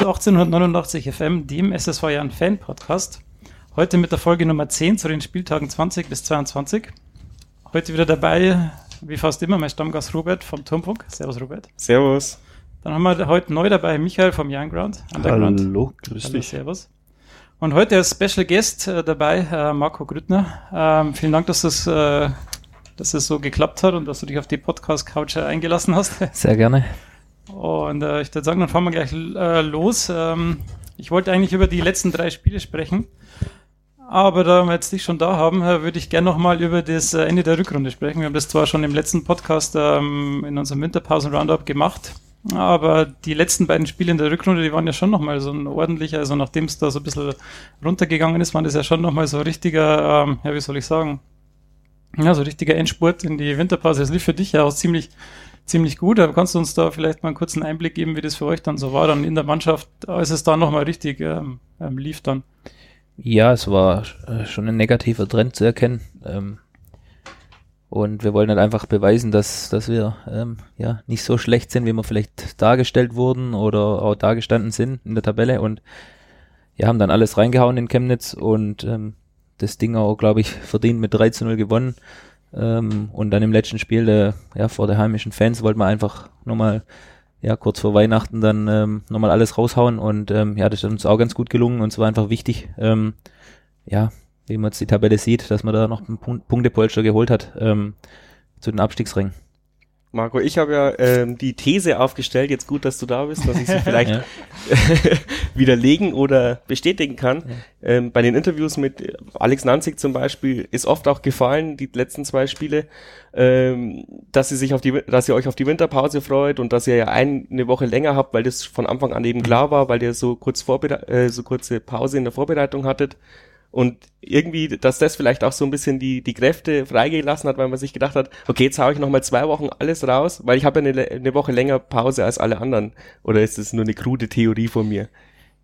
du 1889 FM, dem SSV Jahren Fan Podcast. Heute mit der Folge Nummer 10 zu den Spieltagen 20 bis 22. Heute wieder dabei, wie fast immer, mein Stammgast Robert vom Turmfunk. Servus, Robert. Servus. Dann haben wir heute neu dabei Michael vom Young Ground. Underground. Hallo, grüß Hallo, dich. Servus. Und heute als Special Guest äh, dabei äh, Marco Grüttner. Ähm, vielen Dank, dass das, äh, dass das so geklappt hat und dass du dich auf die Podcast-Couch eingelassen hast. Sehr gerne. Und äh, ich würde sagen, dann fahren wir gleich äh, los. Ähm, ich wollte eigentlich über die letzten drei Spiele sprechen. Aber da wir jetzt dich schon da haben, äh, würde ich gerne nochmal über das äh, Ende der Rückrunde sprechen. Wir haben das zwar schon im letzten Podcast ähm, in unserem Winterpausen-Roundup gemacht, aber die letzten beiden Spiele in der Rückrunde, die waren ja schon nochmal so ein ordentlicher, also nachdem es da so ein bisschen runtergegangen ist, waren das ja schon nochmal so richtiger, ähm, ja, wie soll ich sagen, ja, so richtiger Endspurt in die Winterpause. Das lief für dich ja auch ziemlich, ziemlich gut. Aber kannst du uns da vielleicht mal einen kurzen Einblick geben, wie das für euch dann so war, dann in der Mannschaft, als es da nochmal richtig ähm, ähm, lief dann? Ja, es war äh, schon ein negativer Trend zu erkennen. Ähm, und wir wollen halt einfach beweisen, dass, dass wir ähm, ja nicht so schlecht sind, wie wir vielleicht dargestellt wurden oder auch dargestanden sind in der Tabelle. Und ja, haben dann alles reingehauen in Chemnitz und ähm, das Ding auch, glaube ich, verdient mit 3 zu 0 gewonnen. Ähm, und dann im letzten Spiel der, ja, vor der heimischen Fans wollten wir einfach nochmal ja, kurz vor Weihnachten dann ähm, nochmal alles raushauen. Und ähm, ja, das ist uns auch ganz gut gelungen. Und es war einfach wichtig, ähm, ja, wie man jetzt die Tabelle sieht, dass man da noch einen Punkt Punktepolster geholt hat ähm, zu den Abstiegsringen. Marco, ich habe ja ähm, die These aufgestellt, jetzt gut, dass du da bist, dass ich sie vielleicht widerlegen oder bestätigen kann. Ja. Ähm, bei den Interviews mit Alex Nanzig zum Beispiel ist oft auch gefallen, die letzten zwei Spiele, ähm, dass sie sich auf die, dass ihr euch auf die Winterpause freut und dass ihr ja eine Woche länger habt, weil das von Anfang an eben klar war, weil ihr so kurz Vorbere äh, so kurze Pause in der Vorbereitung hattet. Und irgendwie, dass das vielleicht auch so ein bisschen die, die Kräfte freigelassen hat, weil man sich gedacht hat, okay, jetzt haue ich nochmal zwei Wochen alles raus, weil ich habe ja eine, eine Woche länger Pause als alle anderen. Oder ist das nur eine krude Theorie von mir?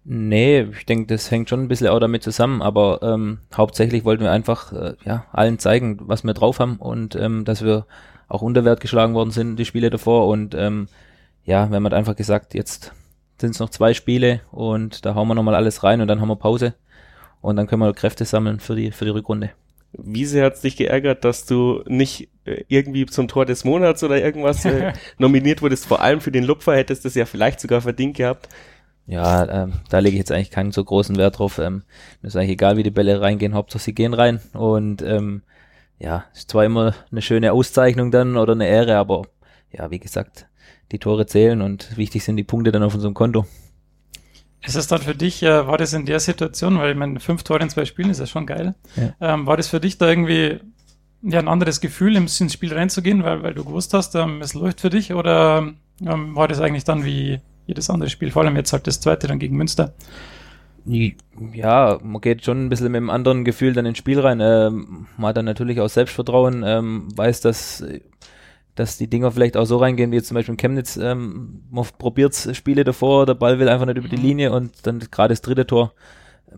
Nee, ich denke, das hängt schon ein bisschen auch damit zusammen, aber ähm, hauptsächlich wollten wir einfach äh, ja, allen zeigen, was wir drauf haben und ähm, dass wir auch unter Wert geschlagen worden sind, die Spiele davor. Und ähm, ja, wir haben halt einfach gesagt, jetzt sind es noch zwei Spiele und da hauen wir nochmal alles rein und dann haben wir Pause und dann können wir Kräfte sammeln für die, für die Rückrunde. Wie sehr hat es dich geärgert, dass du nicht äh, irgendwie zum Tor des Monats oder irgendwas äh, nominiert wurdest? Vor allem für den Lupfer hättest du es ja vielleicht sogar verdient gehabt. Ja, ähm, da lege ich jetzt eigentlich keinen so großen Wert drauf. Ähm, ist eigentlich egal, wie die Bälle reingehen, Hauptsache sie gehen rein. Und ähm, ja, ist zwar immer eine schöne Auszeichnung dann oder eine Ehre, aber ja, wie gesagt, die Tore zählen und wichtig sind die Punkte dann auf unserem Konto. Ist es dann für dich, äh, war das in der Situation, weil ich meine, fünf Tore in zwei Spielen ist ja schon geil. Ja. Ähm, war das für dich da irgendwie ja, ein anderes Gefühl, ins Spiel reinzugehen, weil, weil du gewusst hast, ähm, es läuft für dich? Oder ähm, war das eigentlich dann wie jedes andere Spiel, vor allem jetzt halt das zweite dann gegen Münster? Ja, man geht schon ein bisschen mit einem anderen Gefühl dann ins Spiel rein. Ähm, man hat dann natürlich auch Selbstvertrauen, ähm, weiß, dass dass die Dinger vielleicht auch so reingehen, wie jetzt zum Beispiel in Chemnitz, ähm, man probiert Spiele davor, der Ball will einfach nicht über die mhm. Linie und dann gerade das dritte Tor.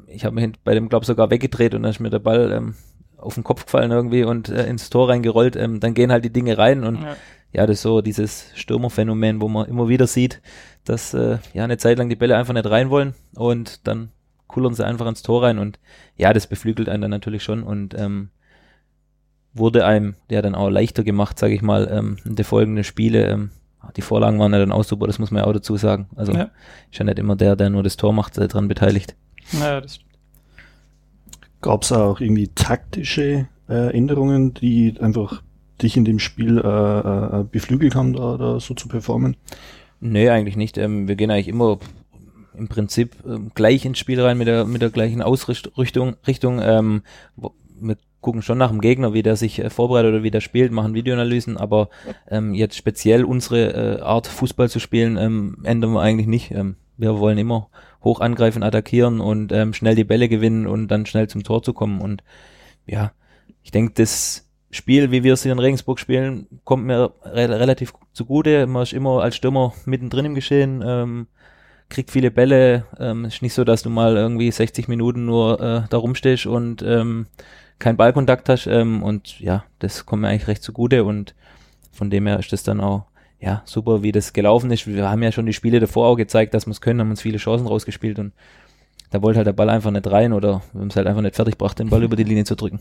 Ich habe mich bei dem, glaube sogar weggedreht und dann ist mir der Ball ähm, auf den Kopf gefallen irgendwie und äh, ins Tor reingerollt. Ähm, dann gehen halt die Dinge rein und ja. Ja, das ist so dieses Stürmerphänomen, wo man immer wieder sieht, dass äh, ja eine Zeit lang die Bälle einfach nicht rein wollen und dann kullern sie einfach ins Tor rein und ja, das beflügelt einen dann natürlich schon und ähm, wurde einem ja dann auch leichter gemacht, sage ich mal, ähm, in den folgenden Spiele. Ähm, die Vorlagen waren ja dann auch super, das muss man ja auch dazu sagen. Also ja. ist ja nicht immer der, der nur das Tor macht, der dran beteiligt. Naja, das Gab es auch irgendwie taktische äh, Änderungen, die einfach dich in dem Spiel äh, äh, beflügelt haben, da, da so zu performen? Nee, eigentlich nicht. Ähm, wir gehen eigentlich immer im Prinzip ähm, gleich ins Spiel rein mit der, mit der gleichen Ausrichtung. Richtung, ähm, wir gucken schon nach dem Gegner, wie der sich äh, vorbereitet oder wie der spielt, machen Videoanalysen, aber ähm, jetzt speziell unsere äh, Art Fußball zu spielen, ähm, ändern wir eigentlich nicht. Ähm, wir wollen immer hoch angreifen, attackieren und ähm, schnell die Bälle gewinnen und dann schnell zum Tor zu kommen. Und ja, ich denke, das Spiel, wie wir es hier in Regensburg spielen, kommt mir re relativ zugute. Man ist immer als Stürmer mittendrin im Geschehen, ähm, kriegt viele Bälle. Ähm, ist nicht so, dass du mal irgendwie 60 Minuten nur äh, da rumstehst und ähm, keinen Ballkontakt hast. Ähm, und ja, das kommt mir eigentlich recht zugute und von dem her ist das dann auch ja, super, wie das gelaufen ist. Wir haben ja schon die Spiele davor auch gezeigt, dass wir es können, haben uns viele Chancen rausgespielt und da wollte halt der Ball einfach nicht rein oder wir haben es halt einfach nicht fertig gebracht, den Ball über die Linie zu drücken.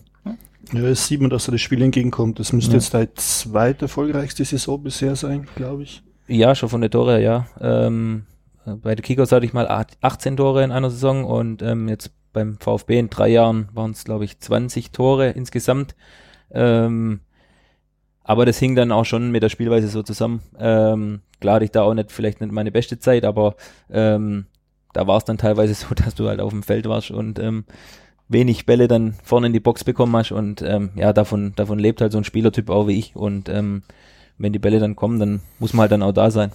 Ja, es sieht man, dass er das Spiel entgegenkommt. Das müsste ja. jetzt deine zweite erfolgreichste Saison bisher sein, glaube ich. Ja, schon von der Tore, ja. Ähm, bei den Kickers hatte ich mal 18 Tore in einer Saison und ähm, jetzt beim VfB in drei Jahren waren es, glaube ich, 20 Tore insgesamt. Ähm, aber das hing dann auch schon mit der Spielweise so zusammen. Ähm, klar hatte ich da auch nicht, vielleicht nicht meine beste Zeit, aber ähm, da war es dann teilweise so, dass du halt auf dem Feld warst und ähm, wenig Bälle dann vorne in die Box bekommen hast und ähm, ja, davon, davon lebt halt so ein Spielertyp auch wie ich und ähm, wenn die Bälle dann kommen, dann muss man halt dann auch da sein.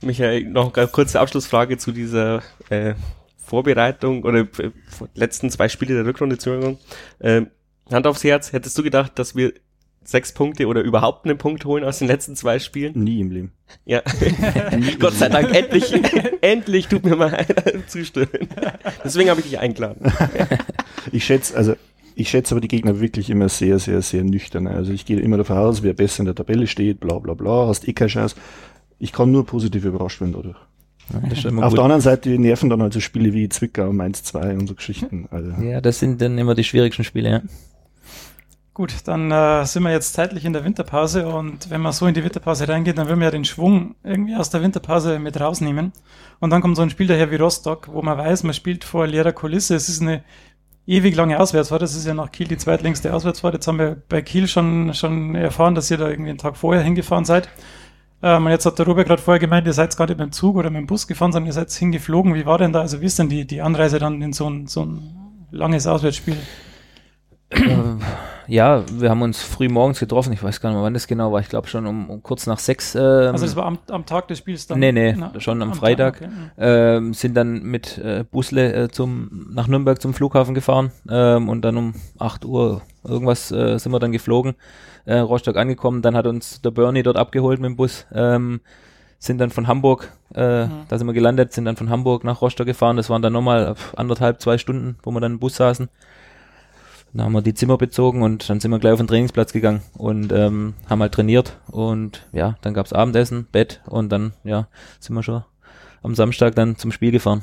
Michael, noch eine kurze Abschlussfrage zu dieser äh, Vorbereitung oder äh, letzten zwei Spiele der Rückrunde. Ähm, Hand aufs Herz, hättest du gedacht, dass wir sechs Punkte oder überhaupt einen Punkt holen aus den letzten zwei Spielen? Nie im Leben. Ja. Gott sei Dank, endlich, endlich tut mir mal einer zustimmen. Deswegen habe ich dich eingeladen. ich schätze, also ich schätze aber die Gegner wirklich immer sehr, sehr, sehr nüchtern. Also ich gehe immer davon aus, wer besser in der Tabelle steht, bla bla bla, hast eh keine Chance. Ich kann nur positiv überrascht werden dadurch. Ja, Auf der anderen Seite nerven dann also Spiele wie Zwickau, Mainz 2 und so Geschichten. Also. Ja, das sind dann immer die schwierigsten Spiele, ja. Gut, dann äh, sind wir jetzt zeitlich in der Winterpause und wenn man so in die Winterpause reingeht, dann will man ja den Schwung irgendwie aus der Winterpause mit rausnehmen. Und dann kommt so ein Spiel daher wie Rostock, wo man weiß, man spielt vor leerer Kulisse. Es ist eine ewig lange Auswärtsfahrt. Das ist ja nach Kiel die zweitlängste Auswärtsfahrt. Jetzt haben wir bei Kiel schon, schon erfahren, dass ihr da irgendwie einen Tag vorher hingefahren seid. Ähm, und jetzt hat der Robert gerade vorher gemeint, ihr seid gar nicht mit dem Zug oder mit dem Bus gefahren, sondern ihr seid hingeflogen. Wie war denn da, also wie ist denn die, die Anreise dann in so ein, so ein langes Auswärtsspiel? Ja, wir haben uns früh morgens getroffen. Ich weiß gar nicht mehr, wann das genau war. Ich glaube schon um, um, kurz nach sechs. Ähm, also das war am, am, Tag des Spiels dann? Nee, nee, na, schon am, am Freitag. Tag, okay. ähm, sind dann mit äh, Busle äh, zum, nach Nürnberg zum Flughafen gefahren ähm, und dann um 8 Uhr irgendwas äh, sind wir dann geflogen. Äh, Rostock angekommen. Dann hat uns der Bernie dort abgeholt mit dem Bus. Ähm, sind dann von Hamburg, äh, mhm. da sind wir gelandet, sind dann von Hamburg nach Rostock gefahren. Das waren dann nochmal anderthalb, zwei Stunden, wo wir dann im Bus saßen. Dann haben wir die Zimmer bezogen und dann sind wir gleich auf den Trainingsplatz gegangen und ähm, haben halt trainiert und ja, dann gab's Abendessen, Bett und dann ja, sind wir schon am Samstag dann zum Spiel gefahren.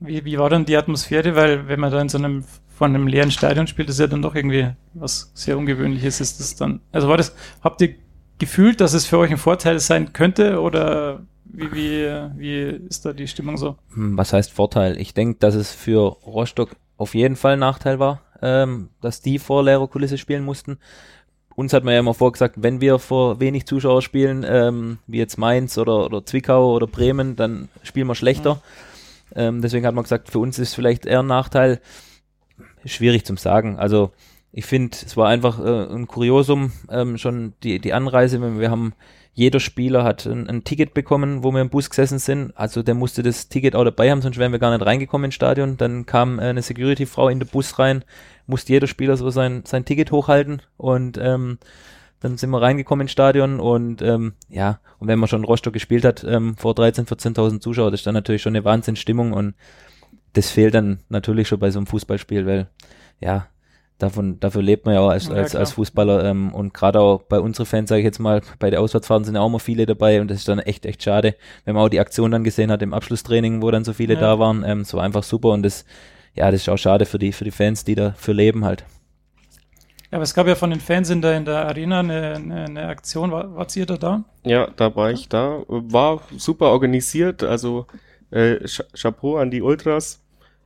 Wie, wie war dann die Atmosphäre? Weil wenn man da in so einem von einem leeren Stadion spielt, ist ja dann doch irgendwie was sehr Ungewöhnliches. Ist das dann, also war das, habt ihr gefühlt, dass es für euch ein Vorteil sein könnte oder wie, wie, wie ist da die Stimmung so? Hm, was heißt Vorteil? Ich denke, dass es für Rostock auf jeden Fall ein Nachteil war, ähm, dass die vor leerer Kulisse spielen mussten. Uns hat man ja immer vorgesagt, wenn wir vor wenig Zuschauer spielen, ähm, wie jetzt Mainz oder, oder Zwickau oder Bremen, dann spielen wir schlechter. Mhm. Ähm, deswegen hat man gesagt, für uns ist vielleicht eher ein Nachteil. Schwierig zum sagen. Also ich finde, es war einfach äh, ein Kuriosum, ähm, schon die, die Anreise. Wir haben jeder Spieler hat ein, ein, Ticket bekommen, wo wir im Bus gesessen sind. Also der musste das Ticket auch dabei haben, sonst wären wir gar nicht reingekommen ins Stadion. Dann kam äh, eine Security-Frau in den Bus rein, musste jeder Spieler so sein, sein Ticket hochhalten und ähm, dann sind wir reingekommen ins Stadion und ähm, ja, und wenn man schon Rostock gespielt hat, ähm, vor 13.000, 14.000 Zuschauer, das ist dann natürlich schon eine Wahnsinnsstimmung und das fehlt dann natürlich schon bei so einem Fußballspiel, weil ja, davon, dafür lebt man ja auch als, ja, als, als Fußballer ähm, und gerade auch bei unseren Fans, sage ich jetzt mal, bei der Auswärtsfahrten sind ja auch immer viele dabei und das ist dann echt, echt schade, wenn man auch die Aktion dann gesehen hat im Abschlusstraining, wo dann so viele ja. da waren, ähm, es war einfach super und das, ja, das ist auch schade für die, für die Fans, die dafür leben halt. Ja, aber es gab ja von den Fans in der, in der Arena eine, eine, eine Aktion, war, wart ihr da da? Ja, da war ich da, war super organisiert, also äh, Chapeau an die Ultras,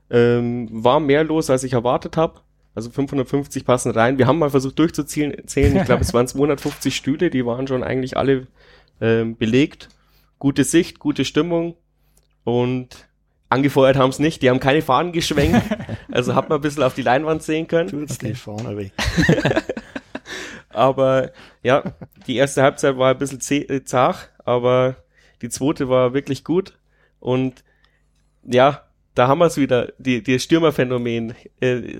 ähm, war mehr los, als ich erwartet habe also 550 passen rein. Wir haben mal versucht durchzuzählen. Ich glaube, es waren 250 Stühle, die waren schon eigentlich alle ähm, belegt. Gute Sicht, gute Stimmung und angefeuert haben es nicht. Die haben keine Fahnen geschwenkt. Also hat man ein bisschen auf die Leinwand sehen können. Tut's okay. die Fahne weg. aber ja, die erste Halbzeit war ein bisschen äh, zart, aber die zweite war wirklich gut. Und ja, da haben wir es wieder, die, die Stürmerphänomen. Äh,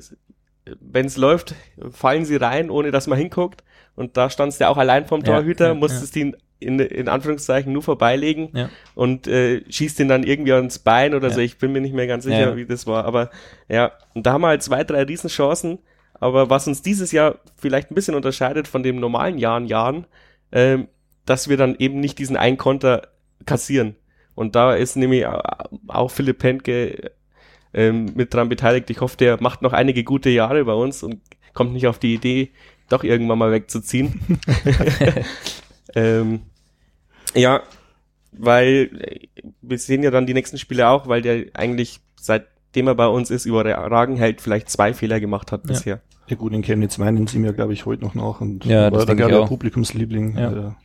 wenn es läuft, fallen sie rein, ohne dass man hinguckt. Und da standst du ja auch allein vom Torhüter, ja, ja, musstest ja. ihn in, in Anführungszeichen nur vorbeilegen ja. und äh, schießt ihn dann irgendwie ans Bein oder so. Ich bin mir nicht mehr ganz sicher, wie das war. Aber ja, und da haben wir halt zwei, drei Riesenchancen. Aber was uns dieses Jahr vielleicht ein bisschen unterscheidet von den normalen Jahren, Jahren, ähm, dass wir dann eben nicht diesen einen Konter kassieren. Und da ist nämlich auch Philipp Penke ähm, mit dran beteiligt. Ich hoffe, der macht noch einige gute Jahre bei uns und kommt nicht auf die Idee, doch irgendwann mal wegzuziehen. ähm, ja, weil äh, wir sehen ja dann die nächsten Spiele auch, weil der eigentlich seitdem er bei uns ist, überragend hält, vielleicht zwei Fehler gemacht hat ja. bisher. Ja gut, in Chemnitz meinen sie mir, glaube ich, heute noch nach und ja, war das da gerade. Publikumsliebling. Ja.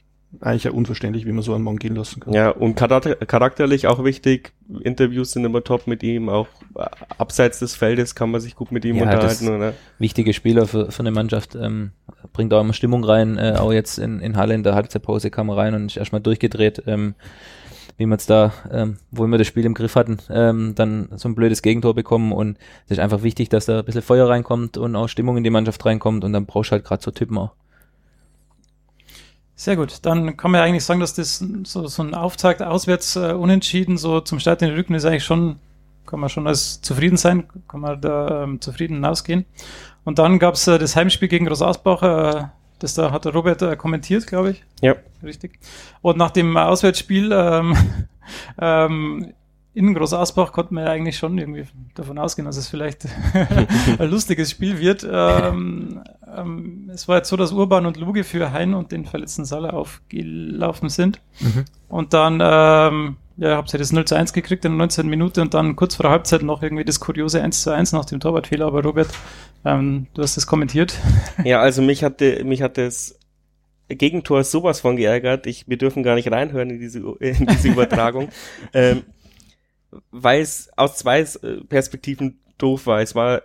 Eigentlich ja unverständlich, wie man so einen Mann gehen lassen kann. Ja, und charakter charakterlich auch wichtig. Interviews sind immer top mit ihm, auch äh, abseits des Feldes kann man sich gut mit ihm Ja, unterhalten. Oder? Wichtige Spieler für, für eine Mannschaft, ähm, bringt auch immer Stimmung rein, äh, auch jetzt in, in Halle in der Halbzeitpause kam er rein und ist erstmal durchgedreht, ähm, wie wir es da, ähm, wo wir das Spiel im Griff hatten, ähm, dann so ein blödes Gegentor bekommen und es ist einfach wichtig, dass da ein bisschen Feuer reinkommt und auch Stimmung in die Mannschaft reinkommt und dann brauchst du halt gerade so Typen auch. Sehr gut. Dann kann man ja eigentlich sagen, dass das so, so ein Auftakt auswärts äh, unentschieden, so zum Start in den Rücken ist eigentlich schon, kann man schon als zufrieden sein, kann man da ähm, zufrieden hinausgehen. Und dann gab es äh, das Heimspiel gegen Groß Asbach, äh, das da hat der Robert äh, kommentiert, glaube ich. Ja. Richtig. Und nach dem Auswärtsspiel ähm, ähm, in Groß Asbach konnte man ja eigentlich schon irgendwie davon ausgehen, dass es vielleicht ein lustiges Spiel wird. Ähm, ähm, es war jetzt so, dass Urban und Luge für Hein und den verletzten Salah aufgelaufen sind. Und dann, ähm, ja, habt ihr das 0 zu 1 gekriegt in der 19 Minute und dann kurz vor der Halbzeit noch irgendwie das kuriose 1 zu 1 nach dem Torwartfehler. Aber Robert, ähm, du hast das kommentiert. Ja, also mich hatte, mich hat das Gegentor sowas von geärgert. Ich, wir dürfen gar nicht reinhören in diese, in diese Übertragung. ähm, weil es aus zwei äh, Perspektiven doof war. Es war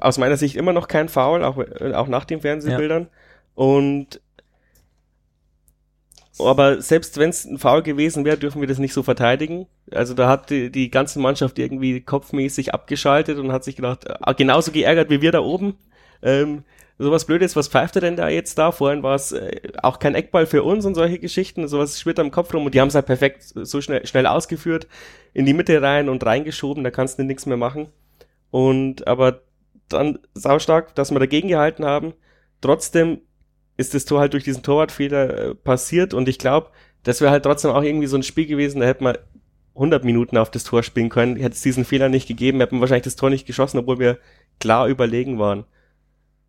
aus meiner Sicht immer noch kein Foul, auch, äh, auch nach den Fernsehbildern. Und aber selbst wenn es ein Foul gewesen wäre, dürfen wir das nicht so verteidigen. Also da hat die, die ganze Mannschaft irgendwie kopfmäßig abgeschaltet und hat sich gedacht, äh, genauso geärgert wie wir da oben. Ähm, sowas Blödes, was pfeift er denn da jetzt da? Vorhin war es äh, auch kein Eckball für uns und solche Geschichten, sowas schwirrt am Kopf rum und die haben es halt perfekt so schnell, schnell ausgeführt, in die Mitte rein und reingeschoben, da kannst du nichts mehr machen. Und aber dann saustark, dass wir dagegen gehalten haben. Trotzdem ist das Tor halt durch diesen Torwartfehler äh, passiert und ich glaube, das wäre halt trotzdem auch irgendwie so ein Spiel gewesen, da hätte man 100 Minuten auf das Tor spielen können, hätte es diesen Fehler nicht gegeben, hätten wir wahrscheinlich das Tor nicht geschossen, obwohl wir klar überlegen waren.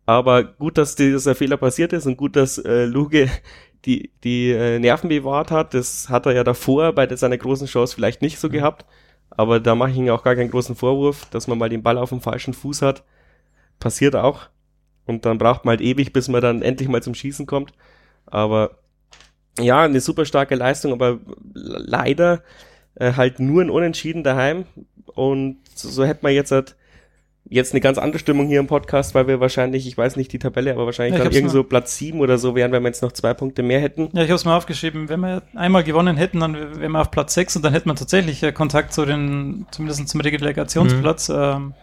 Aber gut, dass dieser Fehler passiert ist und gut, dass äh, Luge die, die äh, Nerven bewahrt hat. Das hat er ja davor bei seiner großen Chance vielleicht nicht so gehabt. Aber da mache ich ihm auch gar keinen großen Vorwurf, dass man mal den Ball auf dem falschen Fuß hat. Passiert auch. Und dann braucht man halt ewig, bis man dann endlich mal zum Schießen kommt. Aber ja, eine super starke Leistung, aber leider äh, halt nur ein Unentschieden daheim. Und so, so hätte man jetzt halt jetzt eine ganz andere Stimmung hier im Podcast, weil wir wahrscheinlich, ich weiß nicht die Tabelle, aber wahrscheinlich Ja, ich dann hab's irgend mal- so Platz sieben oder so wären, wenn wir jetzt noch zwei Punkte mehr hätten. Ja, ich habe es mal aufgeschrieben. Wenn wir einmal gewonnen hätten, dann wären wir auf Platz 6 und dann hätte man tatsächlich äh, Kontakt zu den, zumindest zum Relegationsplatz. Ähm,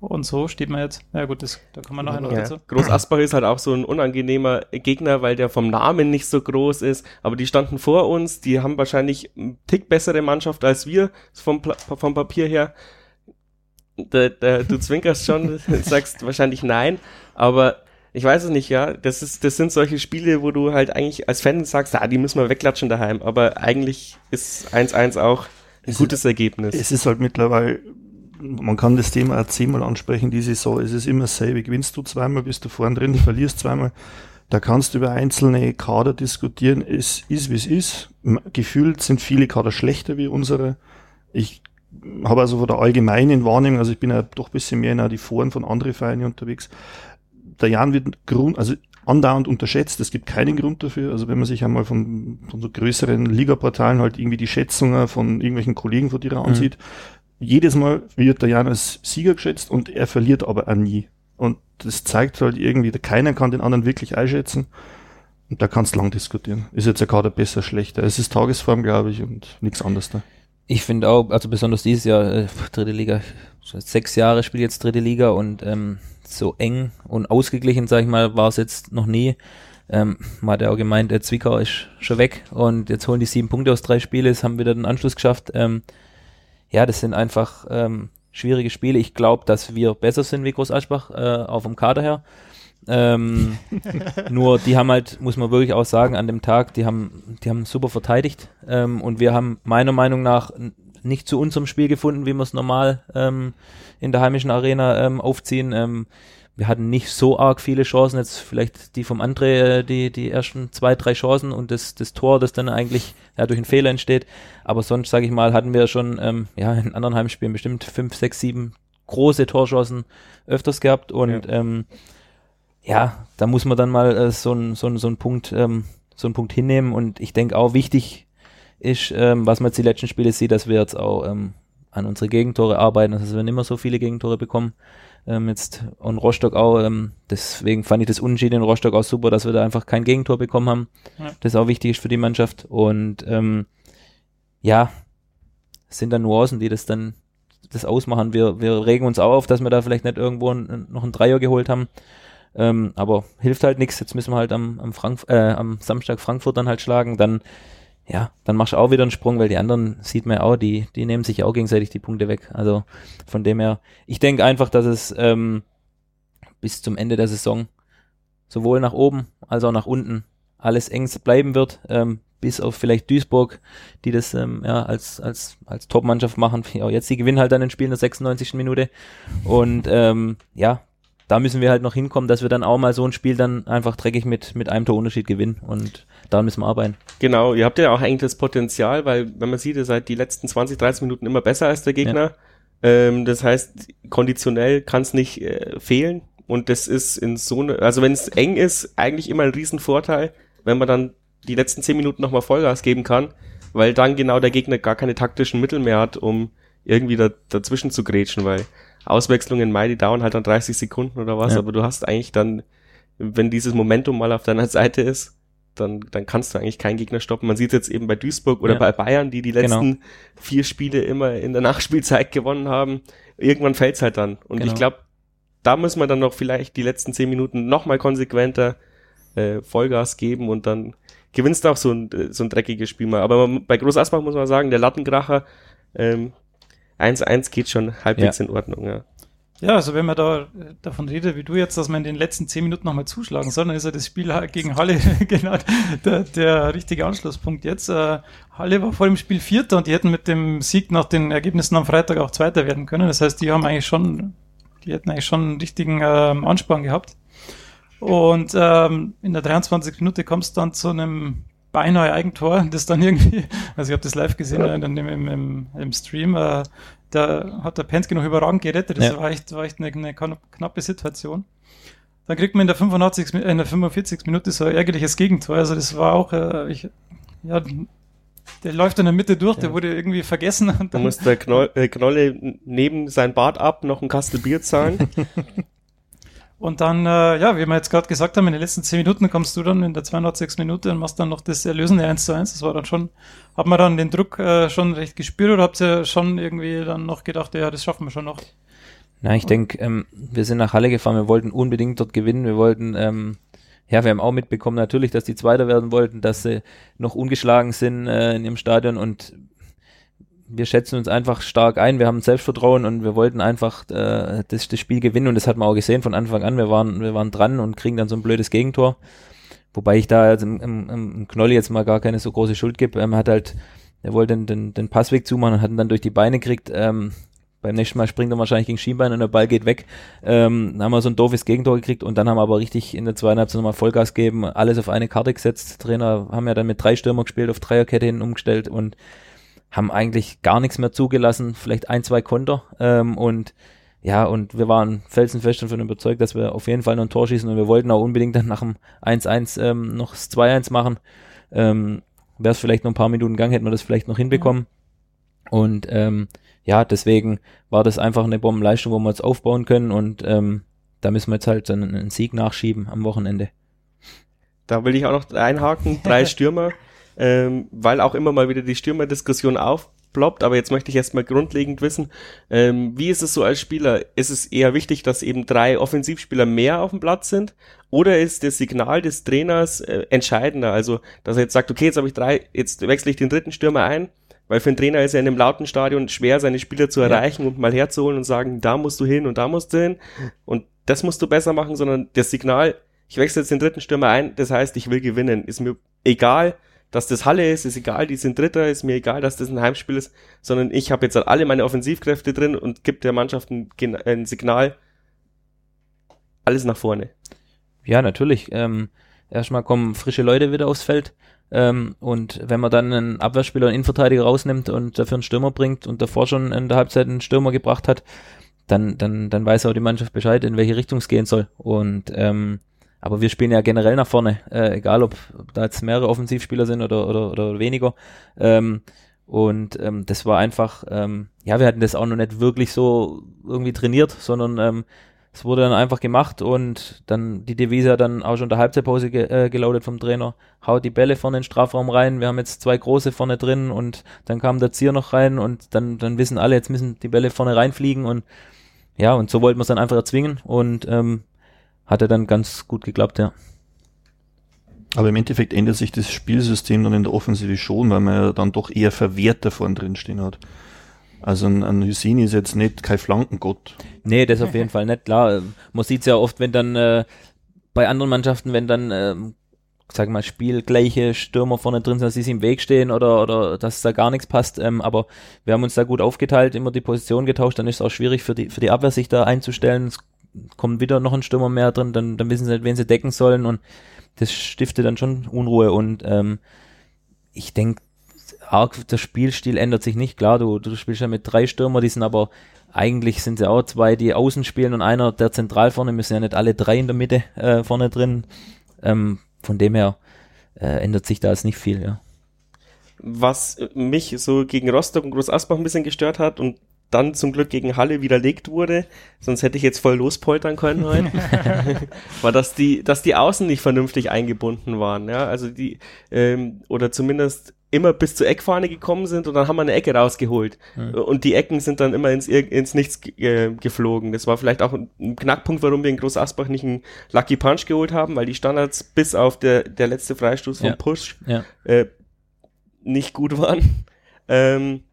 und so steht man jetzt. Ja gut, das, da kommen wir nachher noch Ja. dazu. Groß Asbach ist halt auch so ein unangenehmer Gegner, weil der vom Namen nicht so groß ist. Aber die standen vor uns, die haben wahrscheinlich einen Tick bessere Mannschaft als wir, vom, vom Papier her. Da, da, du zwinkerst schon, sagst wahrscheinlich nein, aber ich weiß es nicht, ja. Das ist, das sind solche Spiele, wo du halt eigentlich als Fan sagst, ah, die müssen wir wegklatschen daheim. Aber eigentlich ist 1-1 auch ein Es gutes Ergebnis. Es ist halt mittlerweile, man kann das Thema auch zehnmal ansprechen, die Saison, es ist immer dasselbe. Gewinnst du zweimal, bist du vorn drin, verlierst zweimal. Da kannst du über einzelne Kader diskutieren. Es ist, wie es ist. Gefühlt sind viele Kader schlechter wie unsere. Ich habe also von der allgemeinen Wahrnehmung, also ich bin ja doch ein bisschen mehr in die Foren von anderen Vereinen unterwegs. Der Jan wird Grund, also andauernd unterschätzt. Es gibt keinen Grund dafür. Also wenn man sich einmal von, von so größeren Ligaportalen halt irgendwie die Schätzungen von irgendwelchen Kollegen von dir ansieht, jedes Mal wird der Jan als Sieger geschätzt und er verliert aber auch nie. Und das zeigt halt irgendwie, keiner kann den anderen wirklich einschätzen. Und da kannst du lang diskutieren. Ist jetzt der Kader besser, schlechter? Es ist Tagesform, glaube ich, und nichts anderes da. Ich finde auch, also besonders dieses Jahr, äh, dritte Liga, sechs Jahre spiele jetzt dritte Liga und ähm, so eng und ausgeglichen, sag ich mal, war es jetzt noch nie. Ähm, man hat ja auch gemeint, der Zwickau ist schon weg und jetzt holen die sieben Punkte aus drei Spiele, es haben wieder den Anschluss geschafft. Ähm, ja, das sind einfach ähm, schwierige Spiele. Ich glaube, dass wir besser sind wie Groß Aschbach, äh, auch vom Kader her. Ähm, nur die haben halt, muss man wirklich auch sagen, an dem Tag, die haben, die haben super verteidigt. Ähm, und wir haben meiner Meinung nach nicht zu unserem Spiel gefunden, wie wir es normal ähm, in der heimischen Arena ähm, aufziehen. Ähm, wir hatten nicht so arg viele Chancen, jetzt vielleicht die vom André, äh, die, die ersten zwei, drei Chancen und das, das Tor, das dann eigentlich ja, durch einen Fehler entsteht. Aber sonst, sage ich mal, hatten wir schon ähm, ja, in anderen Heimspielen bestimmt fünf, sechs, sieben große Torchancen öfters gehabt und ja, ähm, ja da muss man dann mal äh, so einen so so ein Punkt, ähm, so einen Punkt hinnehmen und ich denke auch wichtig ist, ähm, was man jetzt die letzten Spiele sieht, dass wir jetzt auch ähm, an unsere Gegentore arbeiten, dass wir nicht mehr so viele Gegentore bekommen. Ähm, jetzt und Rostock auch, ähm, deswegen fand ich das Unentschieden in Rostock auch super, dass wir da einfach kein Gegentor bekommen haben. Ja. Das auch wichtig ist für die Mannschaft. Und ähm, ja, es sind dann Nuancen, die das dann das ausmachen. Wir, wir regen uns auch auf, dass wir da vielleicht nicht irgendwo noch ein Dreier geholt haben. Ähm, aber hilft halt nichts. Jetzt müssen wir halt am, am, Frank äh, am Samstag Frankfurt dann halt schlagen. Dann ja, dann machst du auch wieder einen Sprung, weil die anderen sieht man ja auch, die, die nehmen sich auch gegenseitig die Punkte weg. Also von dem her, ich denke einfach, dass es ähm, bis zum Ende der Saison sowohl nach oben als auch nach unten alles eng bleiben wird, ähm, bis auf vielleicht Duisburg, die das ähm, ja, als, als, als Top-Mannschaft machen. Ja, jetzt die gewinnen halt dann ein Spiel in der 96. Minute. Und ähm, ja, da müssen wir halt noch hinkommen, dass wir dann auch mal so ein Spiel dann einfach dreckig mit, mit einem Torunterschied gewinnen. Und da müssen wir arbeiten. Genau, ihr habt ja auch eigentlich das Potenzial, weil wenn man sieht, ihr seid die letzten 20, 30 Minuten immer besser als der Gegner. Ja. Ähm, das heißt, konditionell kann es nicht äh, fehlen. Und das ist in so eine, also wenn es eng ist, eigentlich immer ein Riesenvorteil, wenn man dann die letzten 10 Minuten nochmal Vollgas geben kann, weil dann genau der Gegner gar keine taktischen Mittel mehr hat, um irgendwie da, dazwischen zu grätschen, weil Auswechslungen in Mai, die dauern halt dann 30 Sekunden oder was, ja. aber du hast eigentlich dann, wenn dieses Momentum mal auf deiner Seite ist, dann, dann kannst du eigentlich keinen Gegner stoppen. Man sieht jetzt eben bei Duisburg oder ja. bei Bayern, die die letzten genau. vier Spiele immer in der Nachspielzeit gewonnen haben. Irgendwann fällt's halt dann. Und genau. ich glaube, da muss man dann noch vielleicht die letzten zehn Minuten noch mal konsequenter äh, Vollgas geben und dann gewinnst du auch so ein, so ein dreckiges Spiel mal. Aber man, bei Groß Asbach muss man sagen, der Lattenkracher ähm, 1-1 geht schon halbwegs ja. in Ordnung, ja. Ja, also wenn man da davon redet, wie du jetzt, dass man in den letzten zehn Minuten nochmal zuschlagen soll, dann ist ja das Spiel gegen Halle genau der, der richtige Anschlusspunkt jetzt. Äh, Halle war vor dem Spiel Vierter und die hätten mit dem Sieg nach den Ergebnissen am Freitag auch Zweiter werden können. Das heißt, die haben eigentlich schon, die hätten eigentlich schon einen richtigen ähm, Ansporn gehabt. Und ähm, in der 23. Minute kommst du dann zu einem beinahe Eigentor, das dann irgendwie, also ich habe das live gesehen ja. im, im, im, im Stream, äh, da hat der Penske noch überragend gerettet. Das ja. war echt, war echt eine, eine, knappe Situation. Dann kriegt man in der 85, äh, in der 45. Minute so ein ärgerliches Gegentor. Also das war auch, äh, ich, ja, der läuft in der Mitte durch, ja. der wurde irgendwie vergessen. Und dann da muss der Knoll, äh, Knolle neben sein Bart ab noch ein Kastel Bier zahlen. Und dann, äh, ja, wie wir jetzt gerade gesagt haben, in den letzten zehn Minuten kommst du dann in der 206 Minute und machst dann noch das erlösende 1 zu 1. Das war dann schon, hat man dann den Druck äh, schon recht gespürt oder habt ihr schon irgendwie dann noch gedacht, ja, das schaffen wir schon noch? Na, ich denke, ähm, wir sind nach Halle gefahren, wir wollten unbedingt dort gewinnen, wir wollten, ähm, ja, wir haben auch mitbekommen natürlich, dass die Zweiter werden wollten, dass sie noch ungeschlagen sind äh, in ihrem Stadion und wir schätzen uns einfach stark ein, wir haben Selbstvertrauen und wir wollten einfach äh, das, das Spiel gewinnen und das hat man auch gesehen von Anfang an. Wir waren, wir waren dran und kriegen dann so ein blödes Gegentor. Wobei ich da jetzt im, im, im Knolli jetzt mal gar keine so große Schuld gebe. Er hat halt, er wollte den, den, den Passweg zumachen und hat ihn dann durch die Beine gekriegt. Ähm, beim nächsten Mal springt er wahrscheinlich gegen Schienbein und der Ball geht weg. Ähm, dann haben wir so ein doofes Gegentor gekriegt und dann haben wir aber richtig in der zweiten Halbzeit nochmal Vollgas gegeben, alles auf eine Karte gesetzt. Trainer haben ja dann mit drei Stürmer gespielt, auf Dreierkette hin umgestellt und haben eigentlich gar nichts mehr zugelassen, vielleicht ein, zwei Konter. Ähm, und ja, und wir waren felsenfest davon überzeugt, dass wir auf jeden Fall noch ein Tor schießen und wir wollten auch unbedingt dann nach dem 1-1 ähm, noch das 2-1 machen. Ähm, Wäre es vielleicht noch ein paar Minuten gegangen, hätten wir das vielleicht noch hinbekommen. Und ähm, ja, deswegen war das einfach eine Bombenleistung, wo wir jetzt aufbauen können und ähm, da müssen wir jetzt halt einen, einen Sieg nachschieben am Wochenende. Da will ich auch noch einhaken, drei Stürmer ähm, weil auch immer mal wieder die Stürmerdiskussion aufploppt. Aber jetzt möchte ich erstmal grundlegend wissen, ähm, wie ist es so als Spieler? Ist es eher wichtig, dass eben drei Offensivspieler mehr auf dem Platz sind? Oder ist das Signal des Trainers äh, entscheidender? Also, dass er jetzt sagt, okay, jetzt habe ich drei, jetzt wechsle ich den dritten Stürmer ein. Weil für einen Trainer ist ja in einem lauten Stadion schwer, seine Spieler zu erreichen ja. und mal herzuholen und sagen, da musst du hin und da musst du hin. Und das musst du besser machen, sondern das Signal, ich wechsle jetzt den dritten Stürmer ein, das heißt, ich will gewinnen. Ist mir egal, dass das Halle ist, ist egal, die sind Dritter, ist mir egal, dass das ein Heimspiel ist, sondern ich habe jetzt halt alle meine Offensivkräfte drin und gebe der Mannschaft ein, ein, Signal, alles nach vorne. Ja, natürlich. Ähm, erstmal kommen frische Leute wieder aufs Feld. Ähm, und wenn man dann einen Abwehrspieler, einen Innenverteidiger rausnimmt und dafür einen Stürmer bringt und davor schon in der Halbzeit einen Stürmer gebracht hat, dann, dann, dann weiß auch die Mannschaft Bescheid, in welche Richtung es gehen soll. Und ähm, aber wir spielen ja generell nach vorne, äh, egal ob, ob da jetzt mehrere Offensivspieler sind oder, oder, oder weniger. Ähm, und ähm, das war einfach, ähm, ja, wir hatten das auch noch nicht wirklich so irgendwie trainiert, sondern ähm, es wurde dann einfach gemacht und dann die Devise hat dann auch schon der Halbzeitpause ge äh, gelautet vom Trainer. Haut die Bälle vorne in den Strafraum rein. Wir haben jetzt zwei große vorne drin und dann kam der Zier noch rein und dann, dann wissen alle, jetzt müssen die Bälle vorne reinfliegen und ja, und so wollten wir es dann einfach erzwingen und ähm, hat er dann ganz gut geklappt, ja. Aber im Endeffekt ändert sich das Spielsystem dann in der Offensive schon, weil man ja dann doch eher Verwerter vorn drin stehen hat. Also ein, ein Husseini ist jetzt nicht kein Flankengott. Nee, das auf jeden Fall nicht. Klar, man sieht es ja oft, wenn dann äh, bei anderen Mannschaften, wenn dann, äh, sag mal, spielgleiche Stürmer vorne drin sind, dass sie im Weg stehen oder, oder dass da gar nichts passt. Ähm, aber wir haben uns da gut aufgeteilt, immer die Position getauscht, dann ist es auch schwierig für die, für die Abwehr sich da einzustellen. Es kommt wieder noch ein Stürmer mehr drin, dann, dann wissen sie nicht, wen sie decken sollen und das stiftet dann schon Unruhe und ähm, ich denke, der Spielstil ändert sich nicht. Klar, du, du spielst ja mit drei Stürmer, die sind aber eigentlich sind sie auch zwei, die außen spielen und einer, der zentral vorne, müssen ja nicht alle drei in der Mitte äh, vorne drin. Ähm, von dem her äh, ändert sich da jetzt nicht viel, ja. Was mich so gegen Rostock und Groß Asbach ein bisschen gestört hat und dann zum Glück gegen Halle widerlegt wurde, sonst hätte ich jetzt voll lospoltern können heute, war, dass die, dass die Außen nicht vernünftig eingebunden waren, ja, also die, ähm, oder zumindest immer bis zur Eckfahne gekommen sind und dann haben wir eine Ecke rausgeholt. Mhm. Und die Ecken sind dann immer ins, ins Nichts äh, geflogen. Das war vielleicht auch ein Knackpunkt, warum wir in Groß Asbach nicht einen Lucky Punch geholt haben, weil die Standards bis auf der, der letzte Freistoß vom ja. Push ja. Äh, nicht gut waren. Ähm,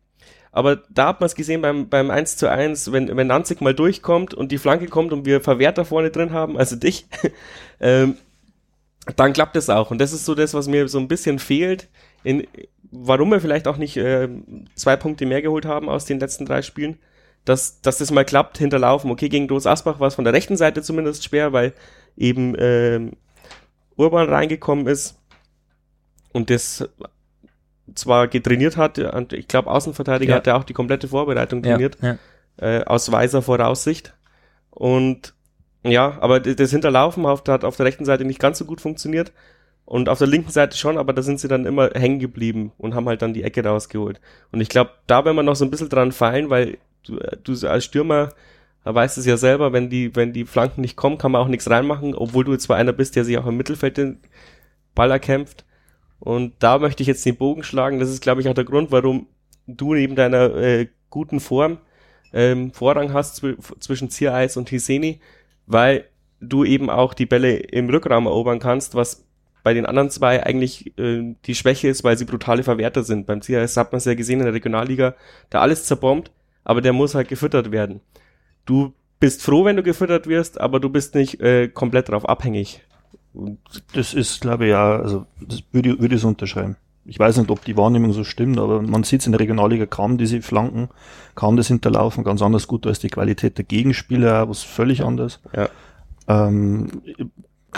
aber da hat man es gesehen beim, beim 1 zu 1, wenn, wenn Nanzig mal durchkommt und die Flanke kommt und wir Verwerter vorne drin haben, also dich, ähm, dann klappt es auch. Und das ist so das, was mir so ein bisschen fehlt, in, warum wir vielleicht auch nicht äh, zwei Punkte mehr geholt haben aus den letzten drei Spielen, dass, dass das mal klappt, hinterlaufen. Okay, gegen Groß Asbach war es von der rechten Seite zumindest schwer, weil eben äh, Urban reingekommen ist und das zwar getrainiert hat, und ich glaube, Außenverteidiger ja. hat ja auch die komplette Vorbereitung trainiert, ja, ja. Äh, aus weiser Voraussicht. Und ja, aber das Hinterlaufen hat, hat auf der rechten Seite nicht ganz so gut funktioniert. Und auf der linken Seite schon, aber da sind sie dann immer hängen geblieben und haben halt dann die Ecke rausgeholt. Und ich glaube, da werden wir noch so ein bisschen dran fallen, weil du, du als Stürmer weißt es ja selber, wenn die, wenn die Flanken nicht kommen, kann man auch nichts reinmachen, obwohl du zwar einer bist, der sich auch im Mittelfeld den Ball erkämpft. Und da möchte ich jetzt den Bogen schlagen. Das ist, glaube ich, auch der Grund, warum du neben deiner äh, guten Form ähm, Vorrang hast zw zwischen Ziereis und Hiseni, weil du eben auch die Bälle im Rückraum erobern kannst, was bei den anderen zwei eigentlich äh, die Schwäche ist, weil sie brutale Verwerter sind. Beim Ziereis hat man es ja gesehen in der Regionalliga, da alles zerbombt, aber der muss halt gefüttert werden. Du bist froh, wenn du gefüttert wirst, aber du bist nicht äh, komplett darauf abhängig. Und das ist, glaube ich, ja, also das würde, würde ich so unterschreiben. Ich weiß nicht, ob die Wahrnehmung so stimmt, aber man sieht es in der Regionalliga kaum diese Flanken, kaum das Hinterlaufen, ganz anders gut als die Qualität der Gegenspieler, was völlig anders. Ja. Ähm,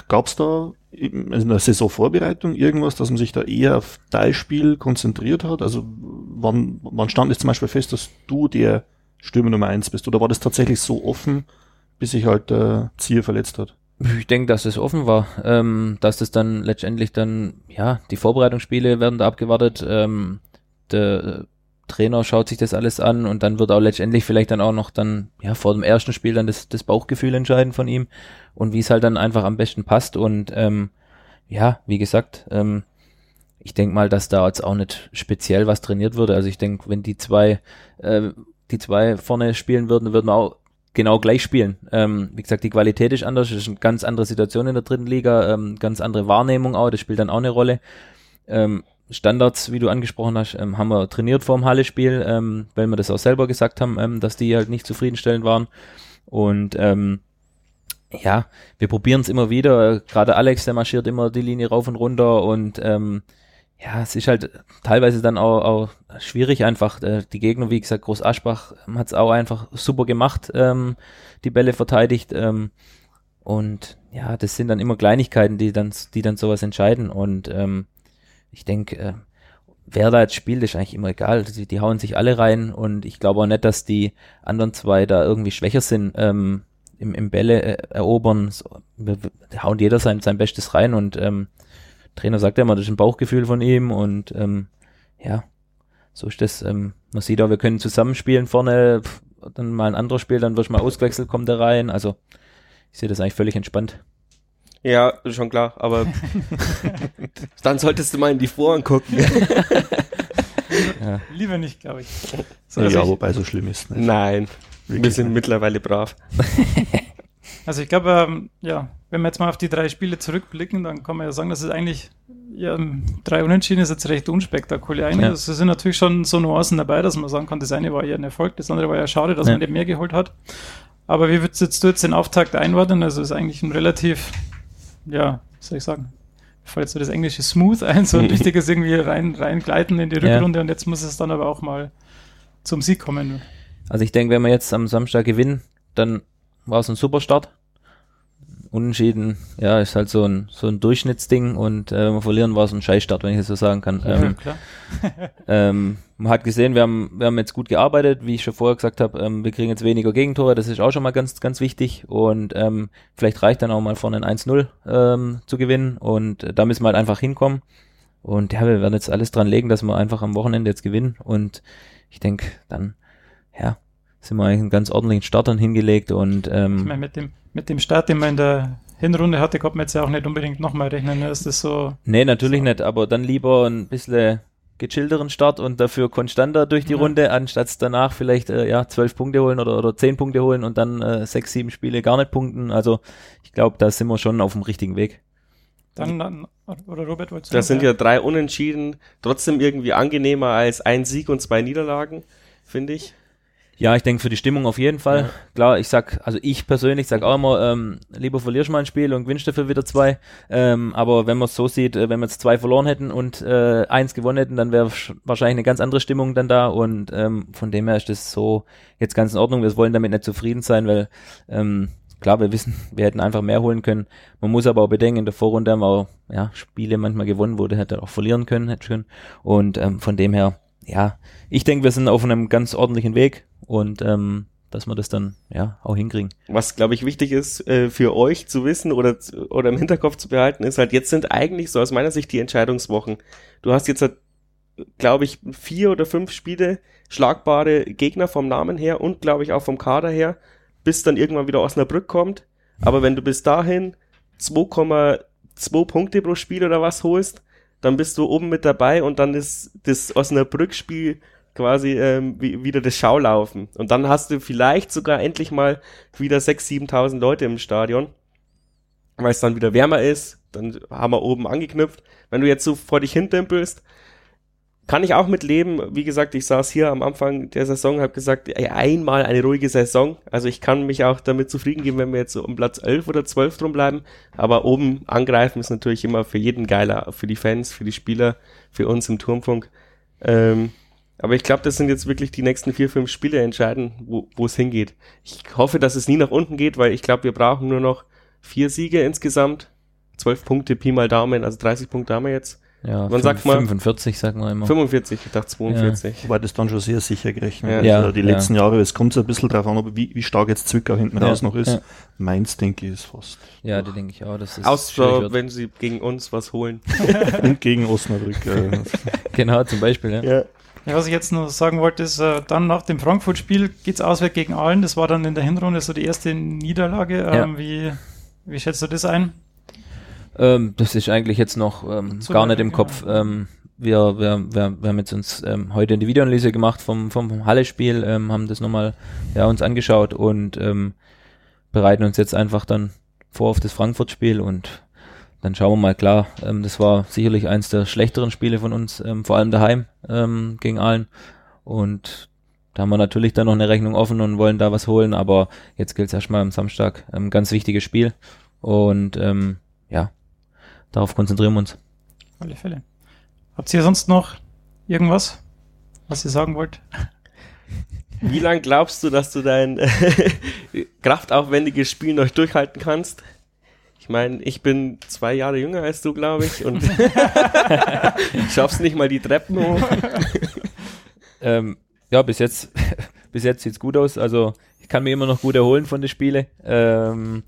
Gab es da in der Saisonvorbereitung irgendwas, dass man sich da eher auf Teilspiel konzentriert hat? Also wann, wann stand es zum Beispiel fest, dass du der Stürmer Nummer eins bist? Oder war das tatsächlich so offen, bis sich halt der Zier verletzt hat? Ich denke, dass es offen war, ähm, dass das dann letztendlich dann, ja, die Vorbereitungsspiele werden da abgewartet, ähm, der Trainer schaut sich das alles an und dann wird auch letztendlich vielleicht dann auch noch dann, ja, vor dem ersten Spiel dann das, das Bauchgefühl entscheiden von ihm und wie es halt dann einfach am besten passt und ähm, ja, wie gesagt, ähm, ich denke mal, dass da jetzt auch nicht speziell was trainiert wurde. Also ich denke, wenn die zwei, äh, die zwei vorne spielen würden, würden wir auch genau gleich spielen. Ähm, wie gesagt, die Qualität ist anders, es ist eine ganz andere Situation in der dritten Liga, ähm, ganz andere Wahrnehmung auch, das spielt dann auch eine Rolle. Ähm, Standards, wie du angesprochen hast, ähm, haben wir trainiert vor dem Halle-Spiel, ähm, weil wir das auch selber gesagt haben, ähm, dass die halt nicht zufriedenstellend waren. Und ähm, ja, wir probieren es immer wieder. Gerade Alex, der marschiert immer die Linie rauf und runter und ähm, ja, es ist halt teilweise dann auch, auch schwierig einfach. Äh, die Gegner, wie gesagt, Groß Aschbach hat es auch einfach super gemacht, ähm, die Bälle verteidigt. Ähm, und ja, das sind dann immer Kleinigkeiten, die dann, die dann sowas entscheiden. Und ähm, ich denke, äh, wer da jetzt spielt, ist eigentlich immer egal. Die, die hauen sich alle rein und ich glaube auch nicht, dass die anderen zwei da irgendwie schwächer sind ähm, im, im Bälle äh, erobern. So, hauen jeder sein, sein Bestes rein und ähm, Trainer sagt ja immer, das ist ein Bauchgefühl von ihm und ähm, ja, so ist das. Ähm, man sieht auch, wir können zusammenspielen vorne, pff, dann mal ein anderer Spiel, dann wirst du mal ausgewechselt, kommt er rein. Also ich sehe das eigentlich völlig entspannt. Ja, schon klar, aber dann solltest du mal in die Foren gucken. ja. Lieber nicht, glaube ich. So, ja, ich, wobei so schlimm ist. Nicht. Nein, Wirklich wir sind nicht. mittlerweile brav. Also ich glaube, ähm, ja, wenn wir jetzt mal auf die drei Spiele zurückblicken, dann kann man ja sagen, dass es eigentlich ja, drei Unentschieden ist jetzt recht unspektakulär. Ja. Es sind natürlich schon so Nuancen dabei, dass man sagen kann, das eine war ja ein Erfolg, das andere war ja schade, dass ja. man nicht mehr geholt hat. Aber wie würdest du jetzt den Auftakt einordnen? Also ist eigentlich ein relativ, ja, was soll ich sagen, fällt so das englische Smooth ein, so ein richtiges irgendwie rein, reingleiten in die Rückrunde ja. und jetzt muss es dann aber auch mal zum Sieg kommen. Also ich denke, wenn wir jetzt am Samstag gewinnen, dann war es ein super Start. Unentschieden, ja, ist halt so ein, so ein Durchschnittsding und äh, wenn wir verlieren, war es ein Scheißstart, wenn ich das so sagen kann. Ähm, ja, ähm, man hat gesehen, wir haben, wir haben jetzt gut gearbeitet, wie ich schon vorher gesagt habe, ähm, wir kriegen jetzt weniger Gegentore, das ist auch schon mal ganz, ganz wichtig. Und ähm, vielleicht reicht dann auch mal vorne ein 1-0 ähm, zu gewinnen. Und äh, da müssen wir halt einfach hinkommen. Und ja, wir werden jetzt alles dran legen, dass wir einfach am Wochenende jetzt gewinnen. Und ich denke, dann, ja, sind wir eigentlich einen ganz ordentlichen Start dann hingelegt und ähm, ich meine, mit dem, mit dem Start, den man in der Hinrunde hatte, kommt man jetzt ja auch nicht unbedingt nochmal rechnen. Ne? Ist das so? Nee, natürlich so. nicht, aber dann lieber ein bisschen gechillteren Start und dafür konstanter durch die ja. Runde, anstatt danach vielleicht äh, ja zwölf Punkte holen oder, oder zehn Punkte holen und dann äh, sechs, sieben Spiele gar nicht punkten. Also ich glaube, da sind wir schon auf dem richtigen Weg. Dann, dann oder Robert, wolltest du Das sind ja drei Unentschieden, trotzdem irgendwie angenehmer als ein Sieg und zwei Niederlagen, finde ich. Ja, ich denke für die Stimmung auf jeden Fall. Ja. Klar, ich sag, also ich persönlich sag auch immer, ähm, lieber verlierst du mal ein Spiel und gewinnst dafür wieder zwei. Ähm, aber wenn man es so sieht, äh, wenn wir jetzt zwei verloren hätten und äh, eins gewonnen hätten, dann wäre wahrscheinlich eine ganz andere Stimmung dann da. Und ähm, von dem her ist das so jetzt ganz in Ordnung. Wir wollen damit nicht zufrieden sein, weil ähm, klar, wir wissen, wir hätten einfach mehr holen können. Man muss aber auch bedenken, in der Vorrunde haben wir auch ja, Spiele manchmal gewonnen, wo der hätte auch verlieren können, hätte schon. Und ähm, von dem her, ja, ich denke, wir sind auf einem ganz ordentlichen Weg und ähm, dass wir das dann ja auch hinkriegen. Was glaube ich wichtig ist äh, für euch zu wissen oder oder im Hinterkopf zu behalten ist halt jetzt sind eigentlich so aus meiner Sicht die Entscheidungswochen. Du hast jetzt halt, glaube ich vier oder fünf Spiele schlagbare Gegner vom Namen her und glaube ich auch vom Kader her, bis dann irgendwann wieder Osnabrück kommt. Aber wenn du bis dahin 2,2 Punkte pro Spiel oder was holst, dann bist du oben mit dabei und dann ist das Osnabrück-Spiel quasi ähm, wie, wieder das Schaulaufen. Und dann hast du vielleicht sogar endlich mal wieder 6.000, 7.000 Leute im Stadion, weil es dann wieder wärmer ist. Dann haben wir oben angeknüpft. Wenn du jetzt so vor dich hintempelst, kann ich auch mit leben. Wie gesagt, ich saß hier am Anfang der Saison, habe gesagt, ey, einmal eine ruhige Saison. Also ich kann mich auch damit zufrieden geben, wenn wir jetzt so um Platz 11 oder 12 drum bleiben. Aber oben angreifen ist natürlich immer für jeden geiler, für die Fans, für die Spieler, für uns im Turmfunk. Ähm, aber ich glaube, das sind jetzt wirklich die nächsten vier, fünf Spiele entscheiden, wo es hingeht. Ich hoffe, dass es nie nach unten geht, weil ich glaube, wir brauchen nur noch vier Siege insgesamt. Zwölf Punkte, Pi mal Daumen, also 30 Punkte haben wir jetzt. Ja, man sagt mal 45, sagen wir immer. 45, ich dachte 42. Ja. War das dann schon sehr sicher gerechnet. Ja. Also die letzten ja. Jahre, es kommt so ein bisschen drauf an, wie, wie stark jetzt Zwickau hinten ja. raus noch ist. Ja. Meins, denke ich, ist fast. Ja, die denke ich auch. Das ist Außer wenn sie gegen uns was holen. Und gegen Osnabrück. genau, zum Beispiel, ja. ja. Ja, was ich jetzt noch sagen wollte, ist, äh, dann nach dem Frankfurt-Spiel geht es auswärts gegen Aalen. Das war dann in der Hinrunde so die erste Niederlage. Ähm, wie, wie schätzt du das ein? Ähm, das ist eigentlich jetzt noch ähm, gar nicht im Kopf. Ähm, wir, wir, wir, wir haben jetzt uns ähm, heute eine Videoanalyse gemacht vom, vom Halle-Spiel, ähm, haben das nochmal ja, uns angeschaut und ähm, bereiten uns jetzt einfach dann vor auf das Frankfurt-Spiel und dann schauen wir mal, klar, ähm, das war sicherlich eins der schlechteren Spiele von uns, ähm, vor allem daheim ähm, gegen Aalen. Und da haben wir natürlich dann noch eine Rechnung offen und wollen da was holen, aber jetzt gilt es erstmal am Samstag. Ähm, ganz wichtiges Spiel. Und ähm, ja, darauf konzentrieren wir uns. Auf alle Fälle. Habt ihr sonst noch irgendwas, was ihr sagen wollt? Wie lange glaubst du, dass du dein kraftaufwendiges Spiel noch durchhalten kannst? Ich meine, ich bin zwei Jahre jünger als du, glaube ich, und schaffst nicht mal die Treppen hoch. ähm, ja, bis jetzt, bis jetzt sieht's gut aus. Also ich kann mir immer noch gut erholen von den Spielen. Ähm,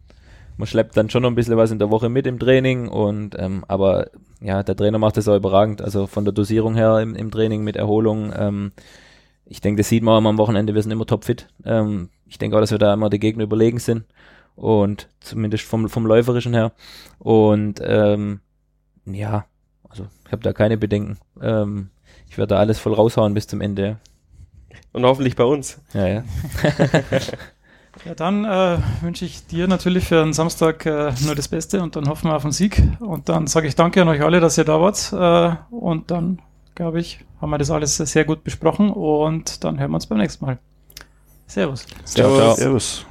man schleppt dann schon noch ein bisschen was in der Woche mit im Training und ähm, aber ja, der Trainer macht das auch überragend. Also von der Dosierung her im, im Training mit Erholung. Ähm, ich denke, das sieht man am Wochenende, wir sind immer topfit. Ähm, ich denke auch, dass wir da immer die Gegner überlegen sind und zumindest vom, vom läuferischen her. Und ähm, ja, also ich habe da keine Bedenken. Ähm, ich werde da alles voll raushauen bis zum Ende. Und hoffentlich bei uns. Ja, ja. ja, dann äh, wünsche ich dir natürlich für den Samstag äh, nur das Beste und dann hoffen wir auf einen Sieg. Und dann sage ich danke an euch alle, dass ihr da wart. Äh, und dann, glaube ich, haben wir das alles sehr gut besprochen und dann hören wir uns beim nächsten Mal. Servus. Ciao, ciao. Servus.